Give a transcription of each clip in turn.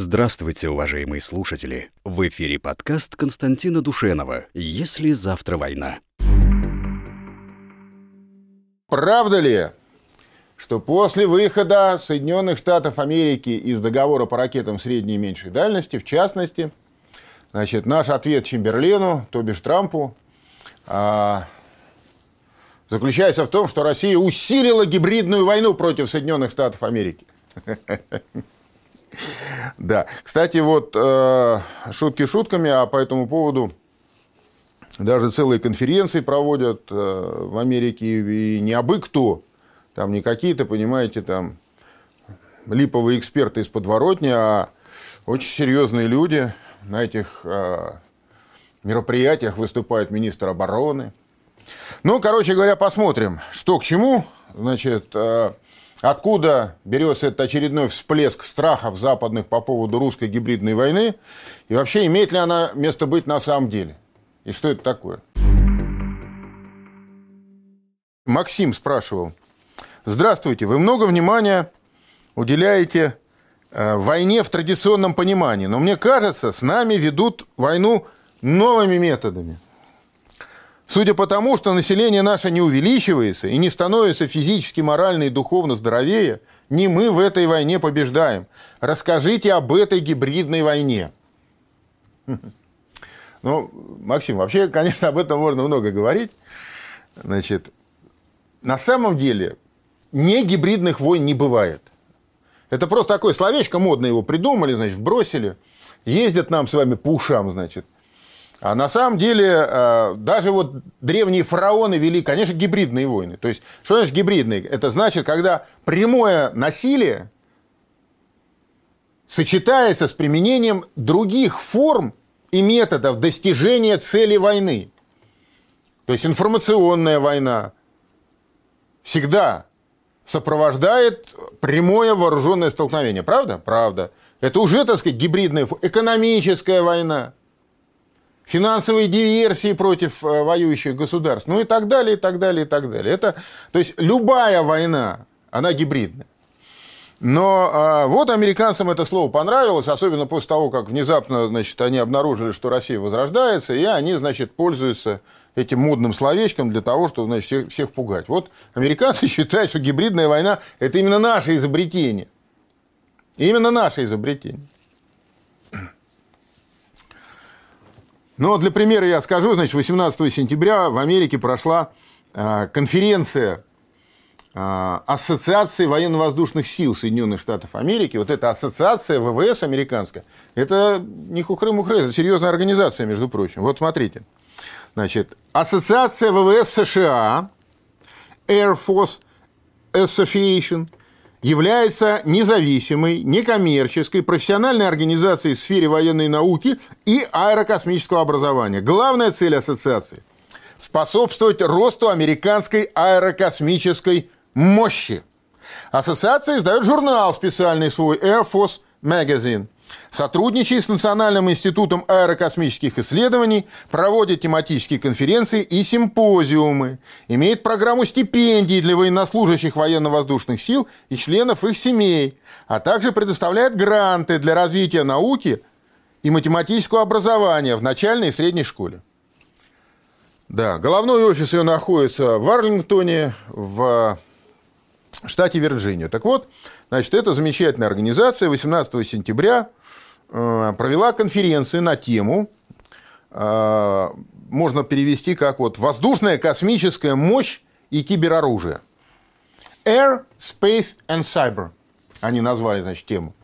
Здравствуйте, уважаемые слушатели! В эфире подкаст Константина Душенова «Если завтра война». Правда ли, что после выхода Соединенных Штатов Америки из договора по ракетам средней и меньшей дальности, в частности, значит, наш ответ Чемберлену, то бишь Трампу, а, заключается в том, что Россия усилила гибридную войну против Соединенных Штатов Америки. Да. Кстати, вот э, шутки шутками, а по этому поводу даже целые конференции проводят э, в Америке, и не абы кто, там не какие-то, понимаете, там липовые эксперты из подворотни, а очень серьезные люди. На этих э, мероприятиях выступает министр обороны. Ну, короче говоря, посмотрим, что к чему. Значит, Откуда берется этот очередной всплеск страхов западных по поводу русской гибридной войны? И вообще, имеет ли она место быть на самом деле? И что это такое? Максим спрашивал. Здравствуйте, вы много внимания уделяете э, войне в традиционном понимании, но мне кажется, с нами ведут войну новыми методами – Судя по тому, что население наше не увеличивается и не становится физически, морально и духовно здоровее, не мы в этой войне побеждаем. Расскажите об этой гибридной войне. Ну, Максим, вообще, конечно, об этом можно много говорить. Значит, на самом деле, не гибридных войн не бывает. Это просто такое словечко модное его придумали, значит, бросили. Ездят нам с вами по ушам, значит – а на самом деле э, даже вот древние фараоны вели, конечно, гибридные войны. То есть, что значит гибридные? Это значит, когда прямое насилие сочетается с применением других форм и методов достижения цели войны. То есть информационная война всегда сопровождает прямое вооруженное столкновение. Правда? Правда. Это уже, так сказать, гибридная экономическая война финансовые диверсии против э, воюющих государств, ну и так далее, и так далее, и так далее. Это, то есть любая война, она гибридная. Но а, вот американцам это слово понравилось, особенно после того, как внезапно значит, они обнаружили, что Россия возрождается, и они значит, пользуются этим модным словечком для того, чтобы значит, всех, всех пугать. Вот американцы считают, что гибридная война – это именно наше изобретение. Именно наше изобретение. Но для примера я скажу, значит, 18 сентября в Америке прошла а, конференция а, Ассоциации военно-воздушных сил Соединенных Штатов Америки. Вот эта ассоциация ВВС американская, это не хухры-мухры, это серьезная организация, между прочим. Вот смотрите. Значит, Ассоциация ВВС США, Air Force Association – является независимой, некоммерческой, профессиональной организацией в сфере военной науки и аэрокосмического образования. Главная цель ассоциации – способствовать росту американской аэрокосмической мощи. Ассоциация издает журнал специальный свой Air Force Magazine – Сотрудничает с Национальным институтом аэрокосмических исследований, проводит тематические конференции и симпозиумы, имеет программу стипендий для военнослужащих военно-воздушных сил и членов их семей, а также предоставляет гранты для развития науки и математического образования в начальной и средней школе. Да, головной офис ее находится в Арлингтоне, в штате Вирджиния. Так вот, значит, эта замечательная организация 18 сентября Э, провела конференцию на тему, э, можно перевести как вот «Воздушная космическая мощь и кибероружие». Air, Space and Cyber. Они назвали, значит, тему.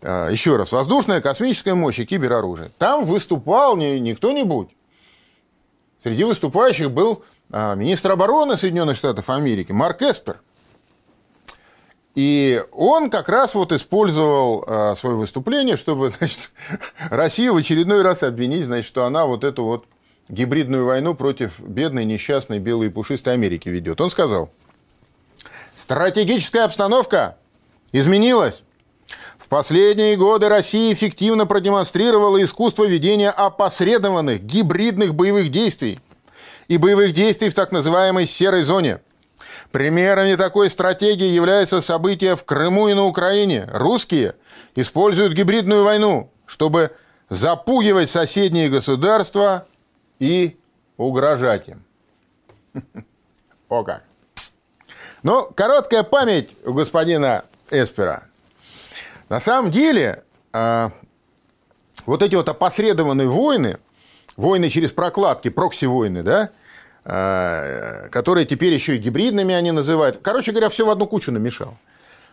Э, Еще раз. Воздушная космическая мощь и кибероружие. Там выступал не, не кто-нибудь. Среди выступающих был министр обороны Соединенных Штатов Америки Марк Эспер. И он как раз вот использовал э, свое выступление, чтобы значит, Россию в очередной раз обвинить, значит, что она вот эту вот гибридную войну против бедной, несчастной, белой и пушистой Америки ведет. Он сказал, стратегическая обстановка изменилась. В последние годы Россия эффективно продемонстрировала искусство ведения опосредованных гибридных боевых действий и боевых действий в так называемой серой зоне – Примерами такой стратегии являются события в Крыму и на Украине. Русские используют гибридную войну, чтобы запугивать соседние государства и угрожать им. О как. Ну, короткая память у господина Эспера. На самом деле, а, вот эти вот опосредованные войны, войны через прокладки, прокси-войны, да, которые теперь еще и гибридными они называют. Короче говоря, все в одну кучу намешал.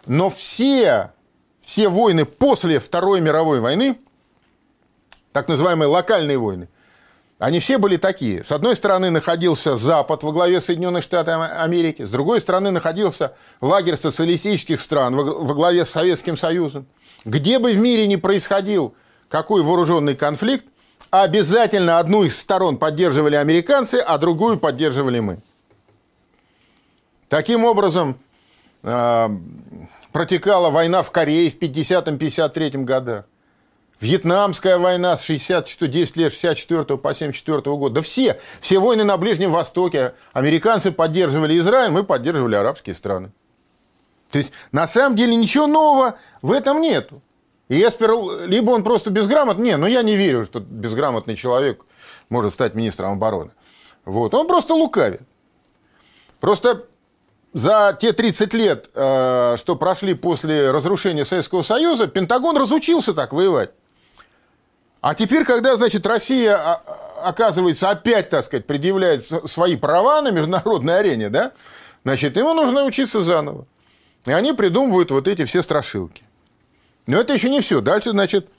Но все, все войны после Второй мировой войны, так называемые локальные войны, они все были такие. С одной стороны находился Запад во главе Соединенных Штатов Америки, с другой стороны находился лагерь социалистических стран во главе с Советским Союзом. Где бы в мире ни происходил какой вооруженный конфликт, обязательно одну из сторон поддерживали американцы, а другую поддерживали мы. Таким образом, а, протекала война в Корее в 50-53 годах. Вьетнамская война с 64, 10 лет, 64 по 74 года. Да все, все войны на Ближнем Востоке. Американцы поддерживали Израиль, мы поддерживали арабские страны. То есть, на самом деле, ничего нового в этом нету. И Эспер, либо он просто безграмотный, не, ну я не верю, что безграмотный человек может стать министром обороны. Вот, он просто лукавит. Просто за те 30 лет, э, что прошли после разрушения Советского Союза, Пентагон разучился так воевать. А теперь, когда, значит, Россия, а, оказывается, опять, так сказать, предъявляет свои права на международной арене, да, значит, ему нужно учиться заново. И они придумывают вот эти все страшилки. Но это еще не все. Дальше, значит,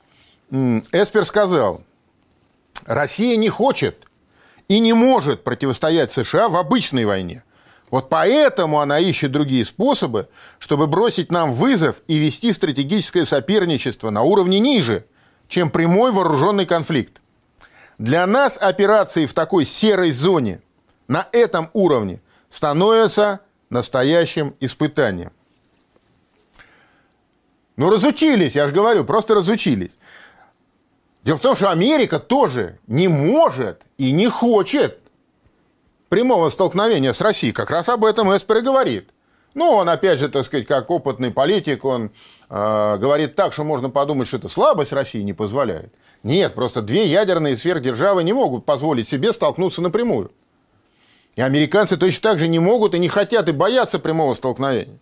Эспер сказал, Россия не хочет и не может противостоять США в обычной войне. Вот поэтому она ищет другие способы, чтобы бросить нам вызов и вести стратегическое соперничество на уровне ниже, чем прямой вооруженный конфликт. Для нас операции в такой серой зоне на этом уровне становятся настоящим испытанием. Ну, разучились, я же говорю, просто разучились. Дело в том, что Америка тоже не может и не хочет прямого столкновения с Россией. Как раз об этом Эспер и говорит. Ну, он, опять же, так сказать, как опытный политик, он э, говорит так, что можно подумать, что это слабость России не позволяет. Нет, просто две ядерные сверхдержавы не могут позволить себе столкнуться напрямую. И американцы точно так же не могут и не хотят и боятся прямого столкновения.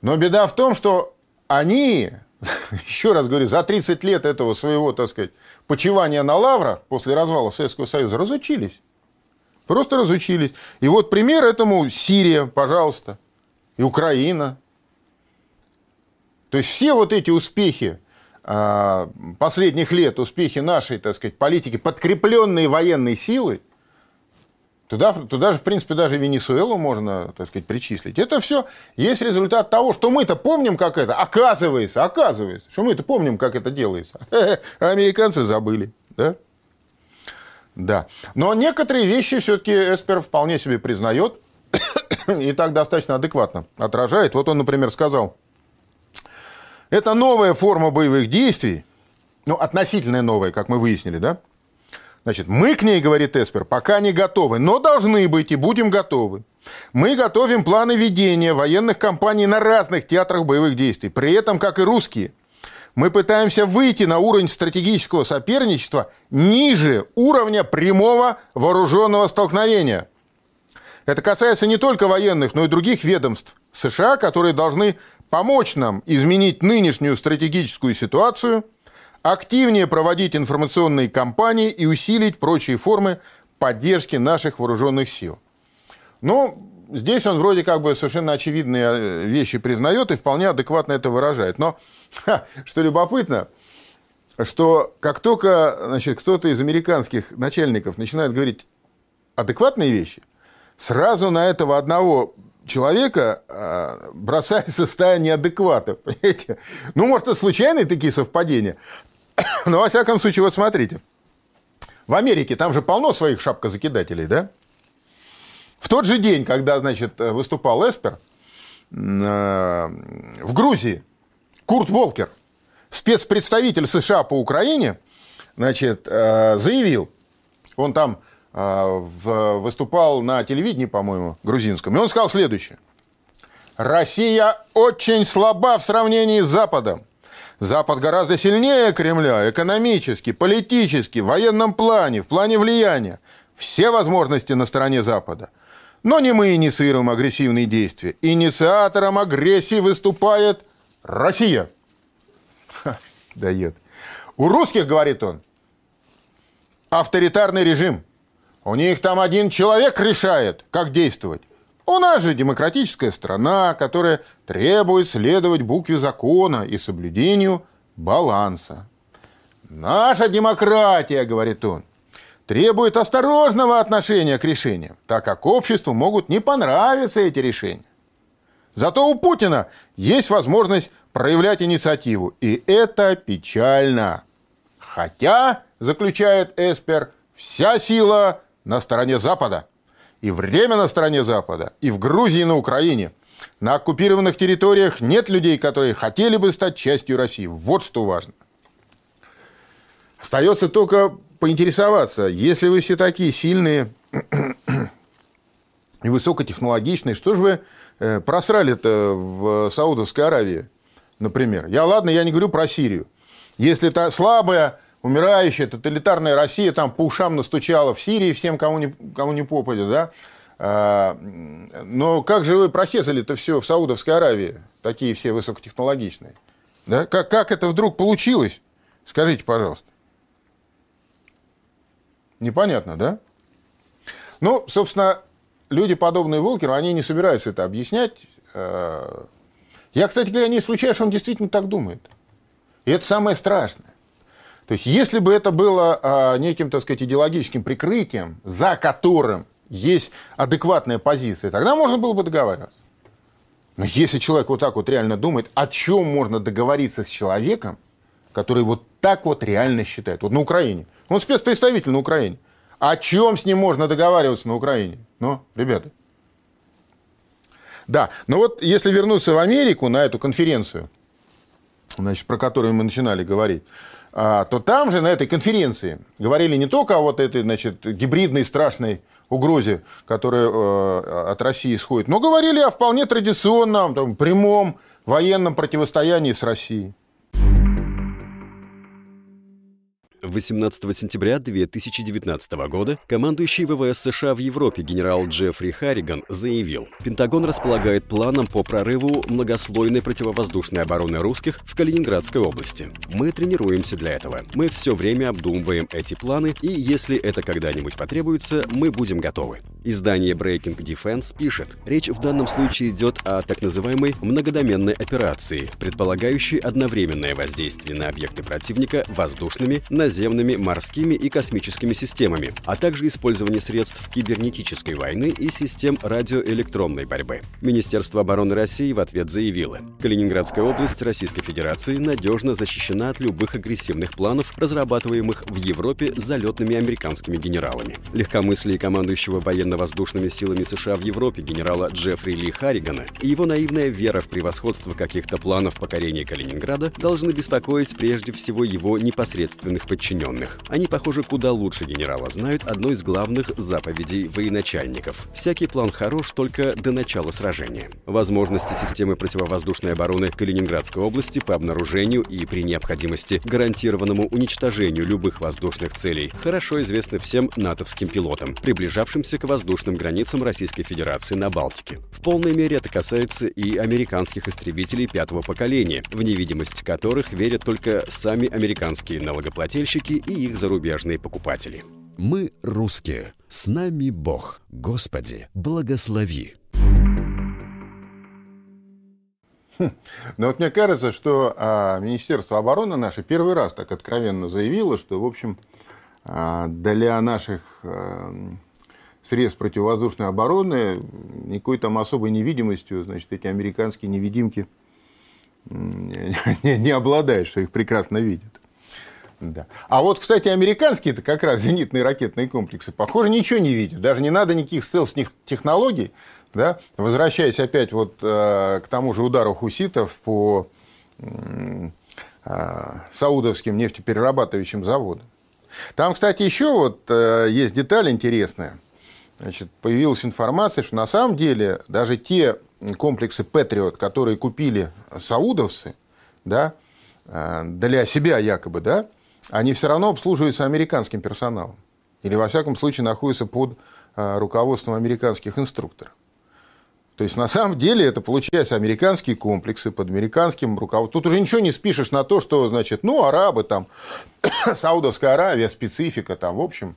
Но беда в том, что они, еще раз говорю, за 30 лет этого своего, так сказать, почивания на лаврах после развала Советского Союза разучились. Просто разучились. И вот пример этому Сирия, пожалуйста, и Украина. То есть все вот эти успехи а, последних лет, успехи нашей, так сказать, политики, подкрепленные военной силой, Туда, туда же, в принципе, даже Венесуэлу можно, так сказать, причислить. Это все есть результат того, что мы-то помним, как это, оказывается, оказывается, что мы-то помним, как это делается. А американцы забыли, да? Да. Но некоторые вещи все-таки Эспер вполне себе признает и так достаточно адекватно отражает. Вот он, например, сказал, это новая форма боевых действий, ну, относительно новая, как мы выяснили, да, Значит, мы к ней, говорит Эспер, пока не готовы, но должны быть и будем готовы. Мы готовим планы ведения военных кампаний на разных театрах боевых действий, при этом, как и русские. Мы пытаемся выйти на уровень стратегического соперничества ниже уровня прямого вооруженного столкновения. Это касается не только военных, но и других ведомств США, которые должны помочь нам изменить нынешнюю стратегическую ситуацию – активнее проводить информационные кампании и усилить прочие формы поддержки наших вооруженных сил. Ну, здесь он вроде как бы совершенно очевидные э, вещи признает и вполне адекватно это выражает. Но, ха, что любопытно, что как только значит, кто-то из американских начальников начинает говорить адекватные вещи, сразу на этого одного человека э, бросается стая неадекватов. Понимаете? Ну, может, это случайные такие совпадения. Но, во всяком случае, вот смотрите. В Америке там же полно своих шапкозакидателей, да? В тот же день, когда, значит, выступал Эспер, э, в Грузии Курт Волкер, спецпредставитель США по Украине, значит, э, заявил, он там э, выступал на телевидении, по-моему, грузинском, и он сказал следующее. Россия очень слаба в сравнении с Западом. Запад гораздо сильнее Кремля экономически, политически, в военном плане, в плане влияния. Все возможности на стороне Запада. Но не мы инициируем агрессивные действия. Инициатором агрессии выступает Россия. Ха, дает. У русских, говорит он, авторитарный режим. У них там один человек решает, как действовать. У нас же демократическая страна, которая требует следовать букве закона и соблюдению баланса. Наша демократия, говорит он, требует осторожного отношения к решениям, так как обществу могут не понравиться эти решения. Зато у Путина есть возможность проявлять инициативу, и это печально. Хотя, заключает Эспер, вся сила на стороне Запада – и время на стороне Запада, и в Грузии, и на Украине. На оккупированных территориях нет людей, которые хотели бы стать частью России. Вот что важно. Остается только поинтересоваться, если вы все такие сильные и высокотехнологичные, что же вы э, просрали-то в Саудовской Аравии, например? Я, ладно, я не говорю про Сирию. Если это слабая умирающая тоталитарная Россия там по ушам настучала в Сирии всем, кому не, кому не попадет, да? А, но как же вы прохезали-то все в Саудовской Аравии, такие все высокотехнологичные? Да? Как, как это вдруг получилось? Скажите, пожалуйста. Непонятно, да? Ну, собственно, люди, подобные Волкеру, они не собираются это объяснять. А, я, кстати говоря, не исключаю, что он действительно так думает. И это самое страшное. То есть, если бы это было а, неким, так сказать, идеологическим прикрытием, за которым есть адекватная позиция, тогда можно было бы договариваться. Но если человек вот так вот реально думает, о чем можно договориться с человеком, который вот так вот реально считает, вот на Украине, он спецпредставитель на Украине, о чем с ним можно договариваться на Украине? Ну, ребята. Да, но вот если вернуться в Америку на эту конференцию, значит, про которую мы начинали говорить, то там же на этой конференции говорили не только о вот этой значит, гибридной страшной угрозе, которая э, от России исходит, но говорили о вполне традиционном, там, прямом военном противостоянии с Россией. 18 сентября 2019 года командующий ВВС США в Европе генерал Джеффри Харриган заявил, Пентагон располагает планом по прорыву многослойной противовоздушной обороны русских в Калининградской области. Мы тренируемся для этого. Мы все время обдумываем эти планы, и если это когда-нибудь потребуется, мы будем готовы. Издание Breaking Defense пишет, речь в данном случае идет о так называемой многодоменной операции, предполагающей одновременное воздействие на объекты противника воздушными, наземными, морскими и космическими системами, а также использование средств кибернетической войны и систем радиоэлектронной борьбы. Министерство обороны России в ответ заявило, Калининградская область Российской Федерации надежно защищена от любых агрессивных планов, разрабатываемых в Европе залетными американскими генералами. Легкомыслие командующего военно военно-воздушными силами США в Европе генерала Джеффри Ли Харригана и его наивная вера в превосходство каких-то планов покорения Калининграда должны беспокоить прежде всего его непосредственных подчиненных. Они, похоже, куда лучше генерала знают одну из главных заповедей военачальников. Всякий план хорош только до начала сражения. Возможности системы противовоздушной обороны Калининградской области по обнаружению и при необходимости гарантированному уничтожению любых воздушных целей хорошо известны всем натовским пилотам, приближавшимся к воздушным границам Российской Федерации на Балтике. В полной мере это касается и американских истребителей пятого поколения, в невидимость которых верят только сами американские налогоплательщики и их зарубежные покупатели. Мы русские. С нами Бог. Господи, благослови. Хм. Но вот мне кажется, что а, Министерство обороны наше первый раз так откровенно заявило, что, в общем, а, для наших а, средств противовоздушной обороны, никакой там особой невидимостью, значит, эти американские невидимки не, не обладают, что их прекрасно видят. Да. А вот, кстати, американские это как раз зенитные ракетные комплексы, похоже, ничего не видят. Даже не надо никаких стелс технологий. Да? Возвращаясь опять вот э, к тому же удару хуситов по э, саудовским нефтеперерабатывающим заводам. Там, кстати, еще вот э, есть деталь интересная значит, появилась информация, что на самом деле даже те комплексы «Патриот», которые купили саудовцы, да, э, для себя якобы, да, они все равно обслуживаются американским персоналом. Или, во всяком случае, находятся под э, руководством американских инструкторов. То есть, на самом деле, это, получается, американские комплексы под американским руководством. Тут уже ничего не спишешь на то, что, значит, ну, арабы там, Саудовская Аравия, специфика там, в общем,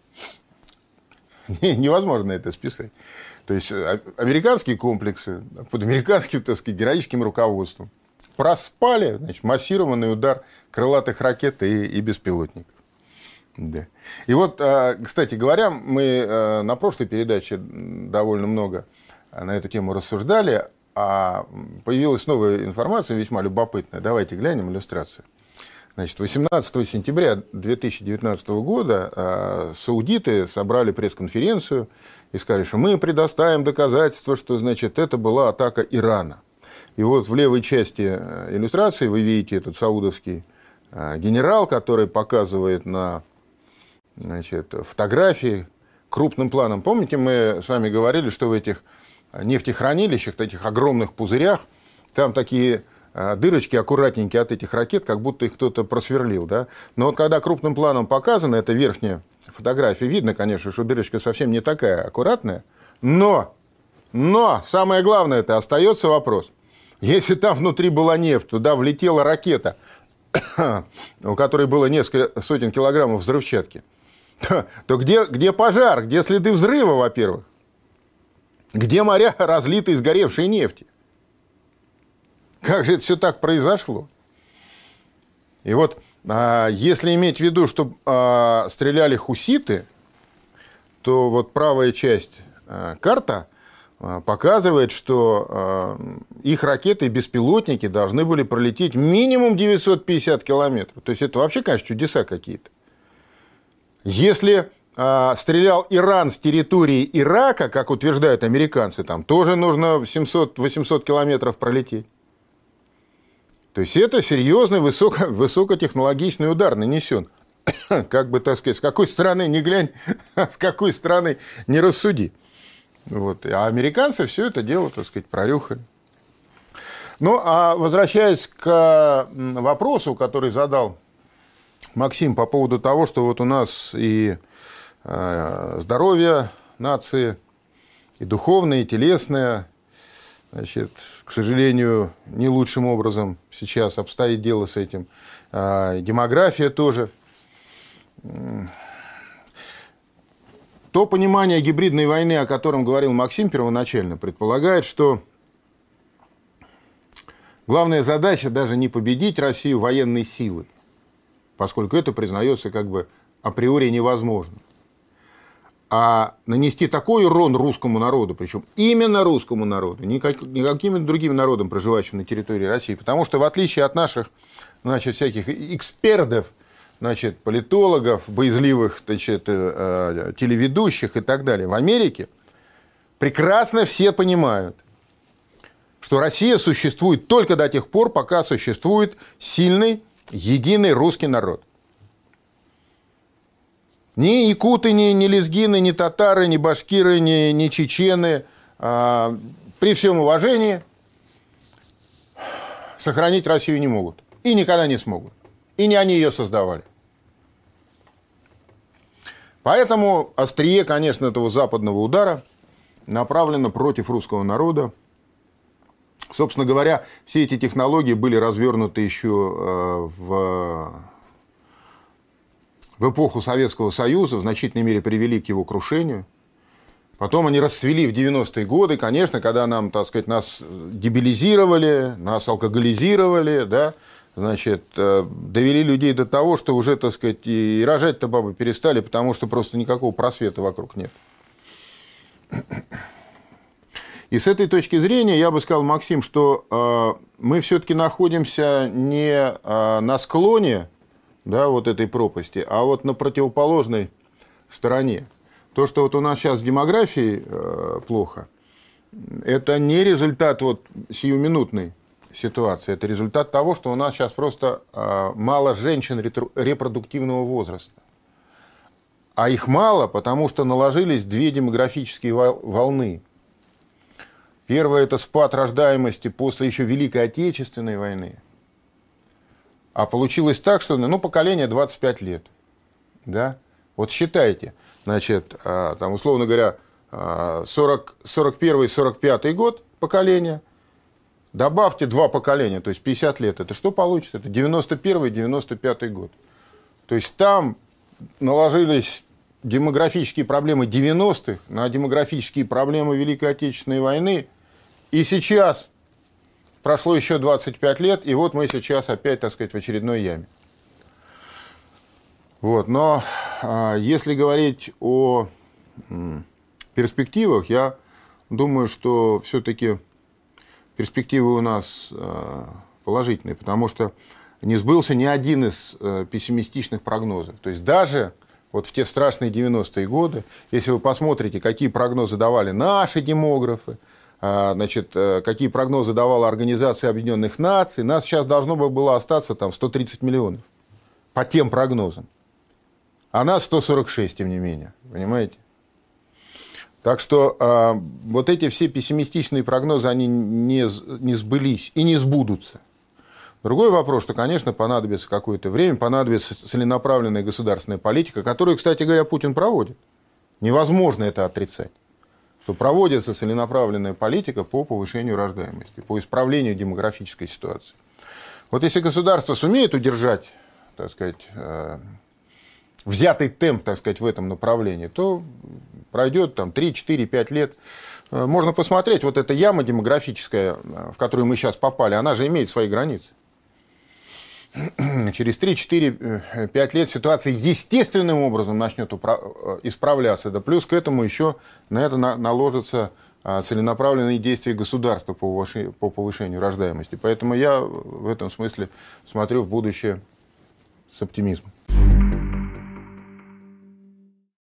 невозможно это списать. То есть, а, американские комплексы под американским, так сказать, героическим руководством проспали, значит, массированный удар крылатых ракет и, и беспилотников. Да. И вот, а, кстати говоря, мы а, на прошлой передаче довольно много на эту тему рассуждали, а появилась новая информация, весьма любопытная. Давайте глянем иллюстрацию. Значит, 18 сентября 2019 года саудиты собрали пресс-конференцию и сказали, что мы предоставим доказательства, что значит, это была атака Ирана. И вот в левой части э, иллюстрации вы видите этот саудовский э, генерал, который показывает на значит, фотографии крупным планом. Помните, мы с вами говорили, что в этих нефтехранилищах, этих огромных пузырях, там такие дырочки аккуратненькие от этих ракет, как будто их кто-то просверлил. Да? Но вот когда крупным планом показано, это верхняя фотография, видно, конечно, что дырочка совсем не такая аккуратная, но, но, самое главное, это остается вопрос. Если там внутри была нефть, туда влетела ракета, у которой было несколько сотен килограммов взрывчатки, то где, где пожар, где следы взрыва, во-первых? Где моря разлиты сгоревшей нефти? Как же это все так произошло? И вот а, если иметь в виду, что а, стреляли хуситы, то вот правая часть а, карта показывает, что их ракеты и беспилотники должны были пролететь минимум 950 километров. То есть это вообще, конечно, чудеса какие-то. Если а, стрелял Иран с территории Ирака, как утверждают американцы, там тоже нужно 700-800 километров пролететь. То есть это серьезный высоко, высокотехнологичный удар нанесен. Как бы, так сказать, с какой стороны не глянь, с какой стороны не рассуди. Вот. А американцы все это дело, так сказать, прорюхали. Ну, а возвращаясь к вопросу, который задал Максим по поводу того, что вот у нас и Э, здоровье нации, и духовное, и телесное. Значит, к сожалению, не лучшим образом сейчас обстоит дело с этим. А, демография тоже. То понимание гибридной войны, о котором говорил Максим первоначально, предполагает, что главная задача даже не победить Россию военной силой, поскольку это признается как бы априори невозможным а нанести такой урон русскому народу, причем именно русскому народу, не, как, не проживающим на территории России. Потому что в отличие от наших значит, всяких экспертов, значит, политологов, боязливых значит, э, э, телеведущих и так далее, в Америке прекрасно все понимают, что Россия существует только до тех пор, пока существует сильный, единый русский народ. Ни якуты, ни, ни лезгины, ни татары, ни башкиры, ни, ни чечены, а, при всем уважении, сохранить Россию не могут. И никогда не смогут. И не они ее создавали. Поэтому острие, конечно, этого западного удара направлено против русского народа. Собственно говоря, все эти технологии были развернуты еще э, в в эпоху Советского Союза в значительной мере привели к его крушению. Потом они расцвели в 90-е годы, конечно, когда нам, так сказать, нас дебилизировали, нас алкоголизировали, да, значит, э, довели людей до того, что уже, так сказать, и рожать-то бабы перестали, потому что просто никакого просвета вокруг нет. И с этой точки зрения я бы сказал, Максим, что э, мы все-таки находимся не э, на склоне да, вот этой пропасти, а вот на противоположной стороне. То, что вот у нас сейчас с демографией плохо, это не результат вот сиюминутной ситуации, это результат того, что у нас сейчас просто э, мало женщин репродуктивного возраста. А их мало, потому что наложились две демографические волны. Первое – это спад рождаемости после еще Великой Отечественной войны. А получилось так, что ну, поколение 25 лет. Да? Вот считайте, значит, а, там, условно говоря, 40, 41-45 год поколение, добавьте два поколения, то есть 50 лет. Это что получится? Это 91-95 год. То есть там наложились демографические проблемы 90-х на демографические проблемы Великой Отечественной войны. И сейчас прошло еще 25 лет, и вот мы сейчас опять, так сказать, в очередной яме. Вот, но а, если говорить о м, перспективах, я думаю, что все-таки перспективы у нас а, положительные, потому что не сбылся ни один из а, пессимистичных прогнозов. То есть даже вот в те страшные 90-е годы, если вы посмотрите, какие прогнозы давали наши демографы, а, значит, э, какие прогнозы давала Организация Объединенных Наций, нас сейчас должно было остаться там 130 миллионов по тем прогнозам. А нас 146, тем не менее. Понимаете? Так что э, вот эти все пессимистичные прогнозы, они не, не сбылись и не сбудутся. Другой вопрос, что, конечно, понадобится какое-то время, понадобится целенаправленная государственная политика, которую, кстати говоря, Путин проводит. Невозможно это отрицать. Что проводится целенаправленная политика по повышению рождаемости, по исправлению демографической ситуации. Вот если государство сумеет удержать, так сказать, э, взятый темп, так сказать, в этом направлении, то пройдет там 3, 4, 5 лет. Э, можно посмотреть, вот эта яма демографическая, э, в которую мы сейчас попали, она же имеет свои границы. через 3-4-5 лет ситуация естественным образом начнет э, исправляться. Да плюс к этому еще на это наложатся а, целенаправленные действия государства по повышению рождаемости. Поэтому я в этом смысле смотрю в будущее с оптимизмом.